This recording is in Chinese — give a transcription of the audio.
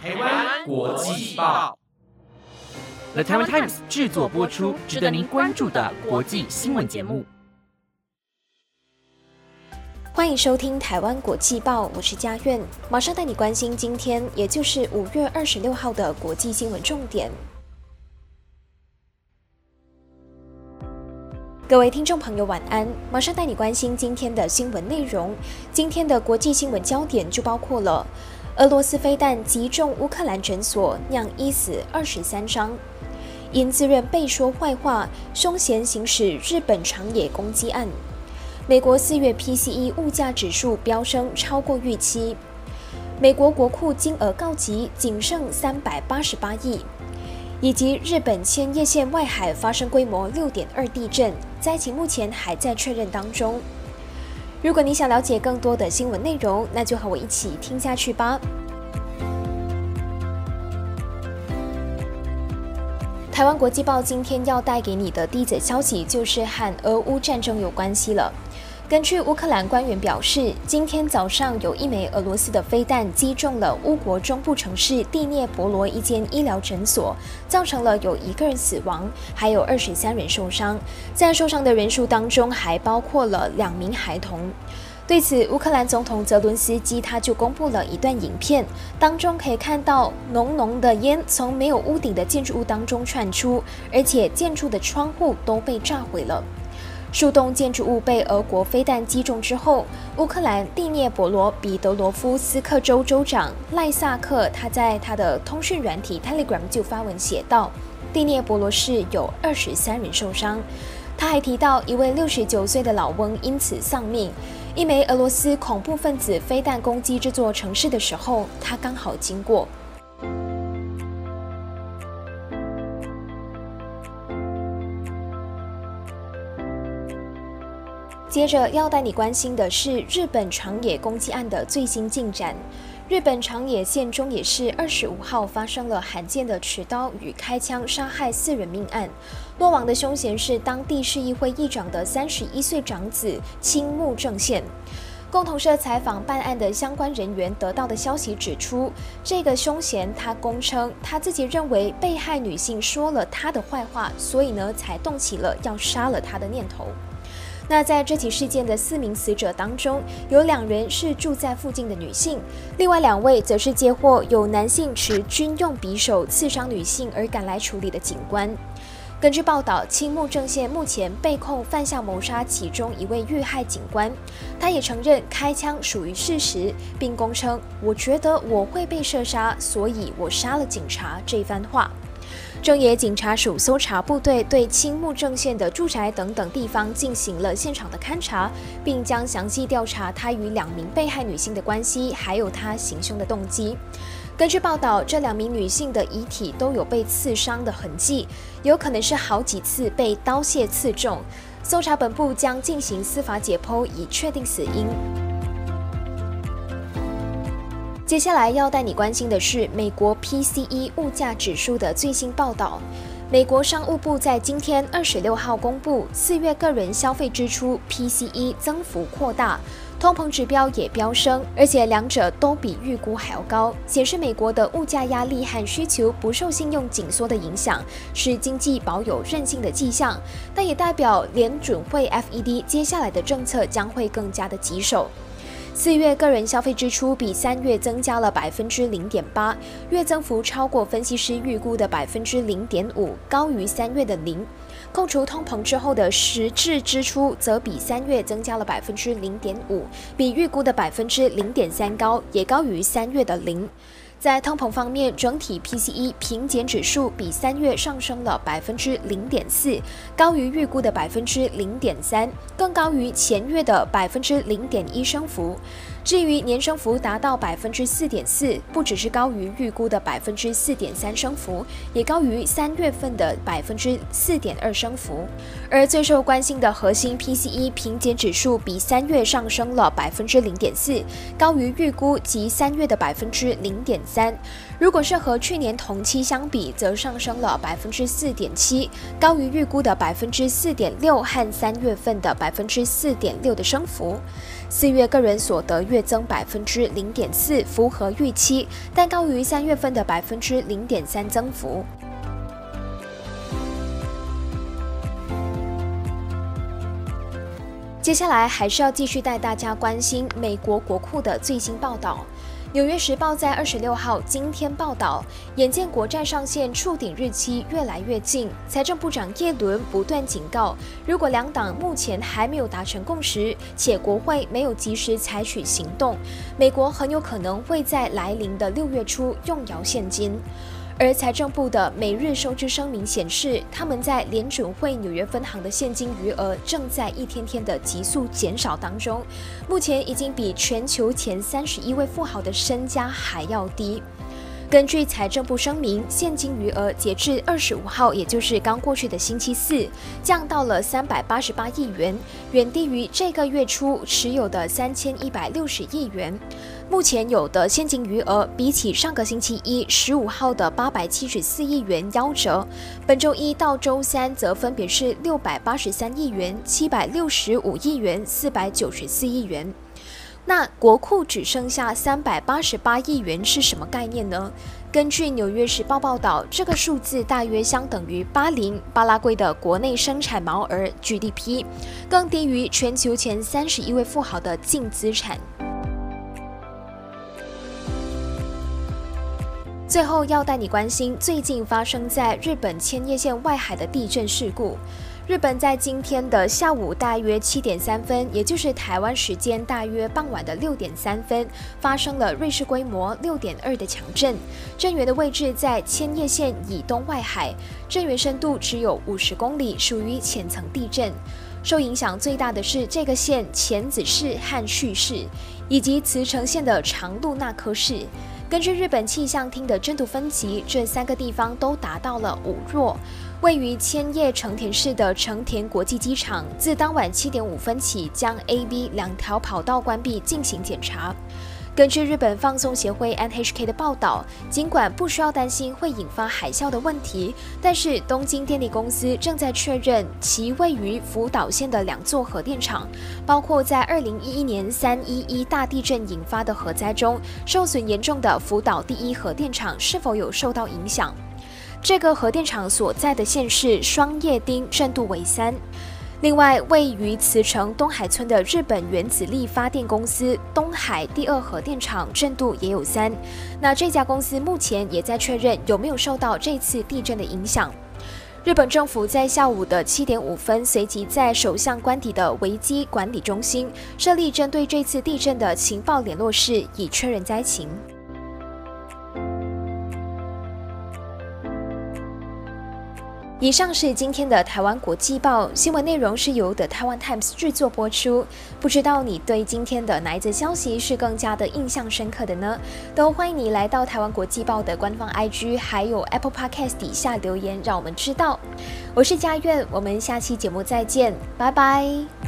台湾国际报，The Taiwan Times 制作播出，值得您关注的国际新闻节目。欢迎收听《台湾国际报》，我是佳苑，马上带你关心今天，也就是五月二十六号的国际新闻重点。各位听众朋友，晚安！马上带你关心今天的新闻内容。今天的国际新闻焦点就包括了俄罗斯飞弹击中乌克兰诊所，酿一死二十三伤；因自认被说坏话，凶嫌行使日本长野攻击案。美国四月 PCE 物价指数飙升超过预期，美国国库金额告急，仅剩三百八十八亿，以及日本千叶县外海发生规模六点二地震，灾情目前还在确认当中。如果你想了解更多的新闻内容，那就和我一起听下去吧。台湾国际报今天要带给你的第一则消息，就是和俄乌战争有关系了。根据乌克兰官员表示，今天早上有一枚俄罗斯的飞弹击中了乌国中部城市蒂涅博罗一间医疗诊所，造成了有一个人死亡，还有二十三人受伤。在受伤的人数当中，还包括了两名孩童。对此，乌克兰总统泽伦斯基他就公布了一段影片，当中可以看到浓浓的烟从没有屋顶的建筑物当中窜出，而且建筑的窗户都被炸毁了。数栋建筑物被俄国飞弹击中之后，乌克兰蒂涅博罗彼得罗夫斯克州州长赖萨克他在他的通讯软体 Telegram 就发文写道：“蒂涅博罗市有二十三人受伤。”他还提到一位六十九岁的老翁因此丧命。一枚俄罗斯恐怖分子飞弹攻击这座城市的时候，他刚好经过。接着要带你关心的是日本长野攻击案的最新进展。日本长野县中野市二十五号发生了罕见的持刀与开枪杀害四人命案，落网的凶嫌是当地市议会议长的三十一岁长子青木正宪。共同社采访办案的相关人员得到的消息指出，这个凶嫌他供称他自己认为被害女性说了他的坏话，所以呢才动起了要杀了他的念头。那在这起事件的四名死者当中，有两人是住在附近的女性，另外两位则是接获有男性持军用匕首刺伤女性而赶来处理的警官。根据报道，青木正宪目前被控犯下谋杀其中一位遇害警官，他也承认开枪属于事实，并供称：“我觉得我会被射杀，所以我杀了警察。”这番话。正野警察署搜查部队对青木正县的住宅等等地方进行了现场的勘查，并将详细调查他与两名被害女性的关系，还有他行凶的动机。根据报道，这两名女性的遗体都有被刺伤的痕迹，有可能是好几次被刀械刺中。搜查本部将进行司法解剖，以确定死因。接下来要带你关心的是美国 PCE 物价指数的最新报道。美国商务部在今天二十六号公布，四月个人消费支出 PCE 增幅扩大，通膨指标也飙升，而且两者都比预估还要高，显示美国的物价压力和需求不受信用紧缩的影响，是经济保有韧性的迹象，但也代表联准会 FED 接下来的政策将会更加的棘手。四月个人消费支出比三月增加了百分之零点八，月增幅超过分析师预估的百分之零点五，高于三月的零。扣除通膨之后的实质支出，则比三月增加了百分之零点五，比预估的百分之零点三高，也高于三月的零。在通膨方面，整体 PCE 平减指数比三月上升了百分之零点四，高于预估的百分之零点三，更高于前月的百分之零点一升幅。至于年升幅达到百分之四点四，不只是高于预估的百分之四点三升幅，也高于三月份的百分之四点二升幅。而最受关心的核心 PCE 平减指数比三月上升了百分之零点四，高于预估及三月的百分之零点三。如果是和去年同期相比，则上升了百分之四点七，高于预估的百分之四点六和三月份的百分之四点六的升幅。四月个人所得月增百分之零点四，符合预期，但高于三月份的百分之零点三增幅。接下来还是要继续带大家关心美国国库的最新报道。《纽约时报》在二十六号今天报道，眼见国债上限触顶日期越来越近，财政部长耶伦不断警告，如果两党目前还没有达成共识，且国会没有及时采取行动，美国很有可能会在来临的六月初用摇现金。而财政部的每日收支声明显示，他们在联准会纽约分行的现金余额正在一天天的急速减少当中，目前已经比全球前三十一位富豪的身家还要低。根据财政部声明，现金余额截至二十五号，也就是刚过去的星期四，降到了三百八十八亿元，远低于这个月初持有的三千一百六十亿元。目前有的现金余额比起上个星期一十五号的八百七十四亿元夭折，本周一到周三则分别是六百八十三亿元、七百六十五亿元、四百九十四亿元。那国库只剩下三百八十八亿元是什么概念呢？根据《纽约时报》报道，这个数字大约相等于巴林巴拉圭的国内生产毛额 GDP，更低于全球前三十一位富豪的净资产。最后要带你关心最近发生在日本千叶县外海的地震事故。日本在今天的下午大约七点三分，也就是台湾时间大约傍晚的六点三分，发生了瑞士规模六点二的强震，震源的位置在千叶县以东外海，震源深度只有五十公里，属于浅层地震。受影响最大的是这个县前子市和旭市，以及茨城县的长路那科市。根据日本气象厅的震度分级，这三个地方都达到了五弱。位于千叶成田市的成田国际机场，自当晚七点五分起将 A、B 两条跑道关闭进行检查。根据日本放送协会 NHK 的报道，尽管不需要担心会引发海啸的问题，但是东京电力公司正在确认其位于福岛县的两座核电厂，包括在二零一一年三一一大地震引发的核灾中受损严重的福岛第一核电厂是否有受到影响。这个核电厂所在的县市双叶町震度为三。另外，位于茨城东海村的日本原子力发电公司东海第二核电厂震度也有三。那这家公司目前也在确认有没有受到这次地震的影响。日本政府在下午的七点五分，随即在首相官邸的危机管理中心设立针对这次地震的情报联络室，以确认灾情。以上是今天的台湾国际报新闻内容，是由的台湾 Times 制作播出。不知道你对今天的哪一则消息是更加的印象深刻的呢？都欢迎你来到台湾国际报的官方 IG，还有 Apple Podcast 底下留言，让我们知道。我是佳苑，我们下期节目再见，拜拜。